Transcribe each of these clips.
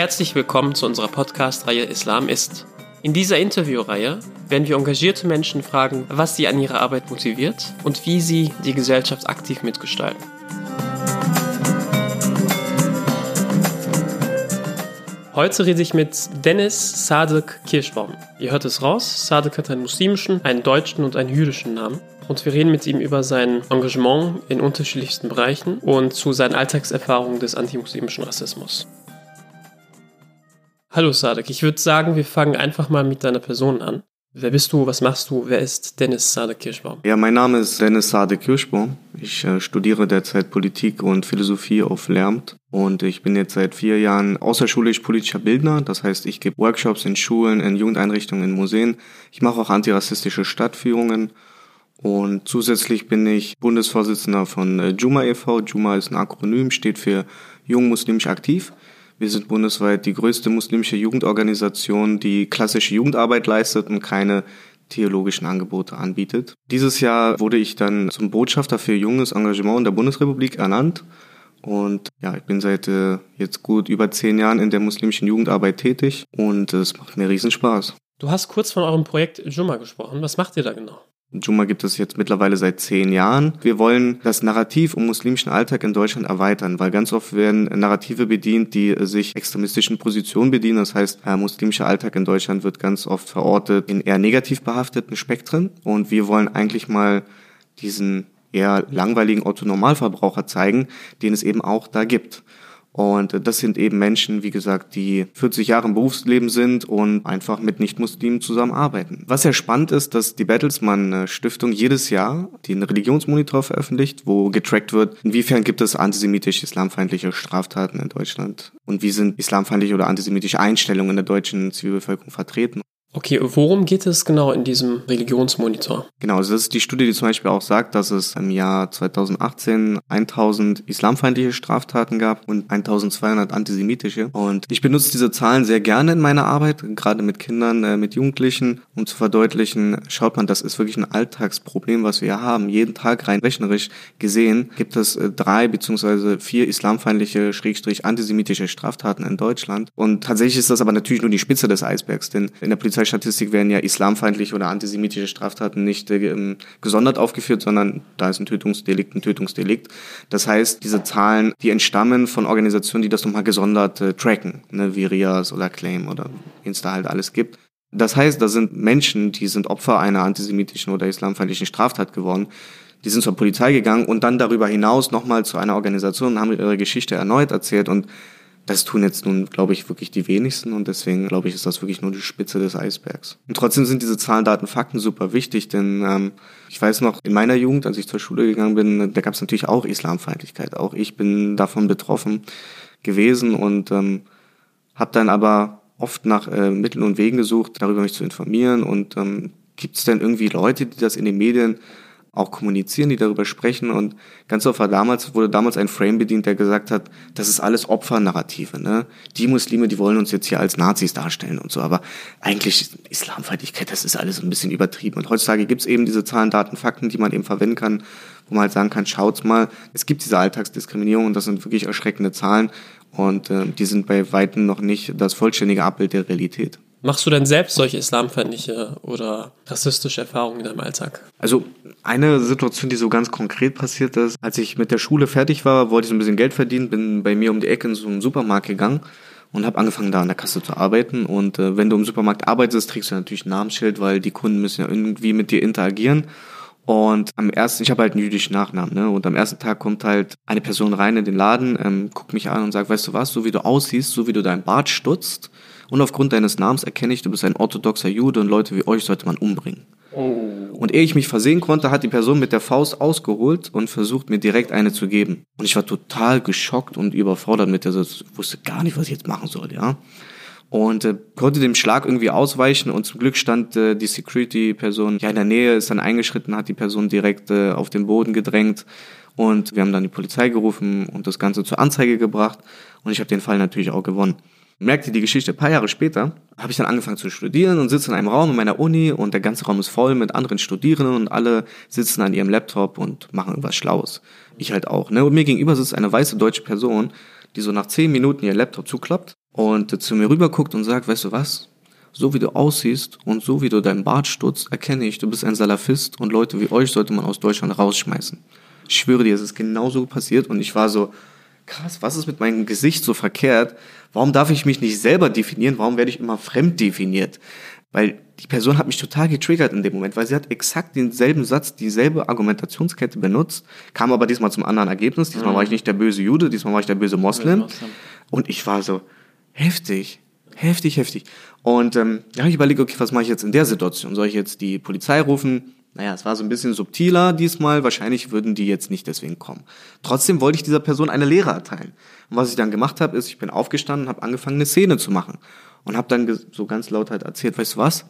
Herzlich willkommen zu unserer Podcast-Reihe Islam ist. In dieser Interviewreihe werden wir engagierte Menschen fragen, was sie an ihrer Arbeit motiviert und wie sie die Gesellschaft aktiv mitgestalten. Heute rede ich mit Dennis Sadek Kirschbaum. Ihr hört es raus, Sadek hat einen muslimischen, einen deutschen und einen jüdischen Namen. Und wir reden mit ihm über sein Engagement in unterschiedlichsten Bereichen und zu seinen Alltagserfahrungen des antimuslimischen Rassismus. Hallo Sadek, ich würde sagen, wir fangen einfach mal mit deiner Person an. Wer bist du? Was machst du? Wer ist Dennis Sade Kirschbaum? Ja, mein Name ist Dennis Sade Kirschbaum. Ich äh, studiere derzeit Politik und Philosophie auf Lehramt und ich bin jetzt seit vier Jahren außerschulisch politischer Bildner. Das heißt, ich gebe Workshops in Schulen, in Jugendeinrichtungen, in Museen. Ich mache auch antirassistische Stadtführungen und zusätzlich bin ich Bundesvorsitzender von äh, Juma e.V. Juma ist ein Akronym, steht für Jung Muslimisch Aktiv. Wir sind bundesweit die größte muslimische Jugendorganisation, die klassische Jugendarbeit leistet und keine theologischen Angebote anbietet. Dieses Jahr wurde ich dann zum Botschafter für junges Engagement in der Bundesrepublik ernannt. Und ja, ich bin seit äh, jetzt gut über zehn Jahren in der muslimischen Jugendarbeit tätig und es macht mir riesen Spaß. Du hast kurz von eurem Projekt Jumma gesprochen. Was macht ihr da genau? Juma gibt es jetzt mittlerweile seit zehn Jahren. Wir wollen das Narrativ um muslimischen Alltag in Deutschland erweitern, weil ganz oft werden Narrative bedient, die sich extremistischen Positionen bedienen. Das heißt, der muslimische Alltag in Deutschland wird ganz oft verortet in eher negativ behafteten Spektren. Und wir wollen eigentlich mal diesen eher langweiligen Otto-Normalverbraucher zeigen, den es eben auch da gibt. Und das sind eben Menschen, wie gesagt, die 40 Jahre im Berufsleben sind und einfach mit Nicht-Muslimen zusammenarbeiten. Was sehr spannend ist, dass die Bertelsmann Stiftung jedes Jahr den Religionsmonitor veröffentlicht, wo getrackt wird, inwiefern gibt es antisemitisch-islamfeindliche Straftaten in Deutschland und wie sind islamfeindliche oder antisemitische Einstellungen in der deutschen Zivilbevölkerung vertreten. Okay, worum geht es genau in diesem Religionsmonitor? Genau, also das ist die Studie, die zum Beispiel auch sagt, dass es im Jahr 2018 1000 islamfeindliche Straftaten gab und 1200 antisemitische. Und ich benutze diese Zahlen sehr gerne in meiner Arbeit, gerade mit Kindern, äh, mit Jugendlichen, um zu verdeutlichen, schaut man, das ist wirklich ein Alltagsproblem, was wir haben. Jeden Tag rein rechnerisch gesehen gibt es äh, drei beziehungsweise vier islamfeindliche, schrägstrich antisemitische Straftaten in Deutschland. Und tatsächlich ist das aber natürlich nur die Spitze des Eisbergs, denn in der Polizei Polizeistatistik werden ja islamfeindliche oder antisemitische Straftaten nicht äh, gesondert aufgeführt, sondern da ist ein Tötungsdelikt ein Tötungsdelikt. Das heißt, diese Zahlen, die entstammen von Organisationen, die das nochmal gesondert äh, tracken, ne, wie RIAS oder Claim oder da halt alles gibt. Das heißt, da sind Menschen, die sind Opfer einer antisemitischen oder islamfeindlichen Straftat geworden, die sind zur Polizei gegangen und dann darüber hinaus nochmal zu einer Organisation und haben ihre Geschichte erneut erzählt und das tun jetzt nun, glaube ich, wirklich die wenigsten und deswegen, glaube ich, ist das wirklich nur die Spitze des Eisbergs. Und trotzdem sind diese Zahlen, Daten, Fakten super wichtig, denn ähm, ich weiß noch, in meiner Jugend, als ich zur Schule gegangen bin, da gab es natürlich auch Islamfeindlichkeit. Auch ich bin davon betroffen gewesen und ähm, habe dann aber oft nach äh, Mitteln und Wegen gesucht, darüber mich zu informieren und ähm, gibt es denn irgendwie Leute, die das in den Medien auch kommunizieren, die darüber sprechen. Und ganz war damals, wurde damals ein Frame bedient, der gesagt hat, das ist alles Opfernarrative. Ne? Die Muslime, die wollen uns jetzt hier als Nazis darstellen und so. Aber eigentlich Islamfeindlichkeit, das ist alles ein bisschen übertrieben. Und heutzutage gibt es eben diese Zahlen, Daten, Fakten, die man eben verwenden kann, wo man halt sagen kann, schaut's mal, es gibt diese Alltagsdiskriminierung und das sind wirklich erschreckende Zahlen. Und äh, die sind bei Weitem noch nicht das vollständige Abbild der Realität. Machst du denn selbst solche islamfeindliche oder rassistische Erfahrungen in deinem Alltag? Also eine Situation, die so ganz konkret passiert ist, als ich mit der Schule fertig war, wollte ich so ein bisschen Geld verdienen, bin bei mir um die Ecke in so einen Supermarkt gegangen und habe angefangen da an der Kasse zu arbeiten. Und äh, wenn du im Supermarkt arbeitest, trägst du natürlich ein Namensschild, weil die Kunden müssen ja irgendwie mit dir interagieren. Und am ersten, ich habe halt einen jüdischen Nachnamen, ne? Und am ersten Tag kommt halt eine Person rein in den Laden, ähm, guckt mich an und sagt, weißt du was, so wie du aussiehst, so wie du dein Bart stutzt, und aufgrund deines Namens erkenne ich, du bist ein orthodoxer Jude und Leute wie euch sollte man umbringen. Oh. Und ehe ich mich versehen konnte, hat die Person mit der Faust ausgeholt und versucht, mir direkt eine zu geben. Und ich war total geschockt und überfordert mit der, ich wusste gar nicht, was ich jetzt machen soll, ja. Und äh, konnte dem Schlag irgendwie ausweichen und zum Glück stand äh, die Security-Person ja in der Nähe, ist dann eingeschritten, hat die Person direkt äh, auf den Boden gedrängt und wir haben dann die Polizei gerufen und das Ganze zur Anzeige gebracht und ich habe den Fall natürlich auch gewonnen merkte die Geschichte, ein paar Jahre später habe ich dann angefangen zu studieren und sitze in einem Raum in meiner Uni und der ganze Raum ist voll mit anderen Studierenden und alle sitzen an ihrem Laptop und machen irgendwas Schlaues. Ich halt auch. Ne? Und mir gegenüber sitzt eine weiße deutsche Person, die so nach zehn Minuten ihr Laptop zuklappt und zu mir rüberguckt und sagt, weißt du was? So wie du aussiehst und so wie du deinen Bart stutzt, erkenne ich, du bist ein Salafist und Leute wie euch sollte man aus Deutschland rausschmeißen. Ich schwöre dir, es ist genauso passiert und ich war so, krass, was ist mit meinem Gesicht so verkehrt? Warum darf ich mich nicht selber definieren? Warum werde ich immer fremd definiert? Weil die Person hat mich total getriggert in dem Moment, weil sie hat exakt denselben Satz, dieselbe Argumentationskette benutzt, kam aber diesmal zum anderen Ergebnis. Diesmal mhm. war ich nicht der böse Jude, diesmal war ich der böse Moslem. Und ich war so, heftig, heftig, heftig. Und ähm, ja, ich überlege, okay, was mache ich jetzt in der Situation? Soll ich jetzt die Polizei rufen? Naja, es war so ein bisschen subtiler diesmal. Wahrscheinlich würden die jetzt nicht deswegen kommen. Trotzdem wollte ich dieser Person eine Lehre erteilen. Und was ich dann gemacht habe, ist, ich bin aufgestanden, habe angefangen, eine Szene zu machen. Und habe dann so ganz laut halt erzählt, weißt du was?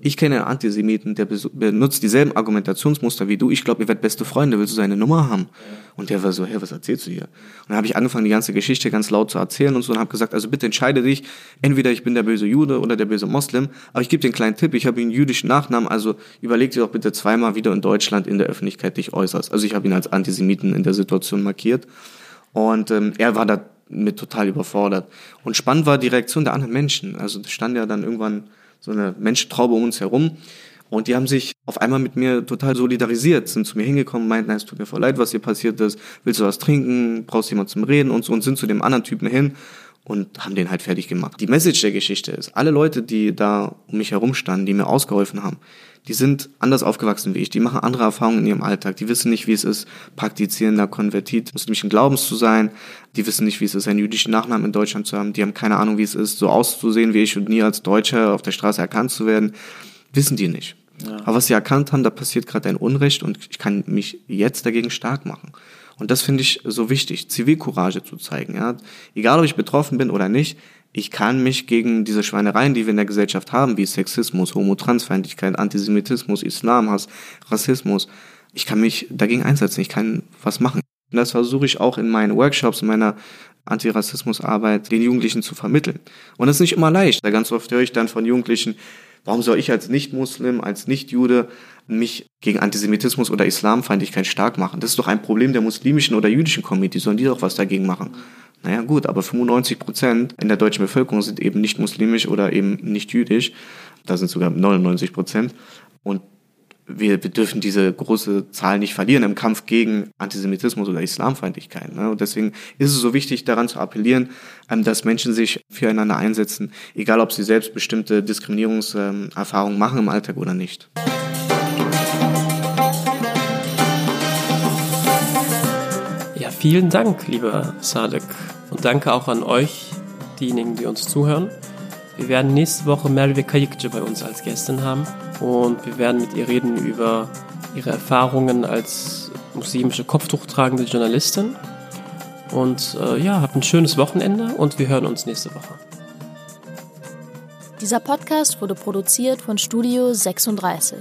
Ich kenne einen Antisemiten, der benutzt dieselben Argumentationsmuster wie du. Ich glaube, ihr werdet beste Freunde. Willst du seine Nummer haben? Und der war so, hey, was erzählst du hier? Und dann habe ich angefangen, die ganze Geschichte ganz laut zu erzählen und so und habe gesagt, also bitte entscheide dich. Entweder ich bin der böse Jude oder der böse Moslem. Aber ich gebe dir einen kleinen Tipp. Ich habe einen jüdischen Nachnamen. Also überleg dir doch bitte zweimal wieder in Deutschland in der Öffentlichkeit dich äußerst. Also ich habe ihn als Antisemiten in der Situation markiert. Und ähm, er war da mit total überfordert. Und spannend war die Reaktion der anderen Menschen. Also stand ja dann irgendwann so eine Menschentraube um uns herum. Und die haben sich auf einmal mit mir total solidarisiert, sind zu mir hingekommen, meinten, es tut mir voll leid, was hier passiert ist, willst du was trinken, brauchst jemand zum Reden? Und so und sind zu dem anderen Typen hin und haben den halt fertig gemacht. Die Message der Geschichte ist, alle Leute, die da um mich herum standen, die mir ausgeholfen haben, die sind anders aufgewachsen wie ich, die machen andere Erfahrungen in ihrem Alltag, die wissen nicht, wie es ist, praktizierender Konvertit muslimischen Glaubens zu sein, die wissen nicht, wie es ist, einen jüdischen Nachnamen in Deutschland zu haben, die haben keine Ahnung, wie es ist, so auszusehen wie ich und nie als Deutscher auf der Straße erkannt zu werden, wissen die nicht. Ja. Aber was sie erkannt haben, da passiert gerade ein Unrecht und ich kann mich jetzt dagegen stark machen. Und das finde ich so wichtig, Zivilcourage zu zeigen. Ja? Egal, ob ich betroffen bin oder nicht, ich kann mich gegen diese Schweinereien, die wir in der Gesellschaft haben, wie Sexismus, Homo-Transfeindlichkeit, Antisemitismus, Islamhass, Rassismus, ich kann mich dagegen einsetzen, ich kann was machen. Und das versuche ich auch in meinen Workshops, in meiner Antirassismusarbeit den Jugendlichen zu vermitteln. Und das ist nicht immer leicht. Ganz oft höre ich dann von Jugendlichen, warum soll ich als Nicht-Muslim, als Nicht-Jude mich gegen Antisemitismus oder Islamfeindlichkeit stark machen? Das ist doch ein Problem der muslimischen oder jüdischen Community, sollen die doch was dagegen machen? Naja gut, aber 95 Prozent in der deutschen Bevölkerung sind eben nicht muslimisch oder eben nicht jüdisch. Da sind sogar 99 Prozent. Und wir, wir dürfen diese große Zahl nicht verlieren im Kampf gegen Antisemitismus oder Islamfeindlichkeit. Ne? Und deswegen ist es so wichtig, daran zu appellieren, ähm, dass Menschen sich füreinander einsetzen, egal ob sie selbst bestimmte Diskriminierungserfahrungen machen im Alltag oder nicht. Ja, vielen Dank, lieber Sadek. Und danke auch an euch, diejenigen, die uns zuhören. Wir werden nächste Woche Merve Kayikce bei uns als Gästin haben und wir werden mit ihr reden über ihre Erfahrungen als muslimische Kopftuchtragende Journalistin. Und äh, ja, habt ein schönes Wochenende und wir hören uns nächste Woche. Dieser Podcast wurde produziert von Studio 36.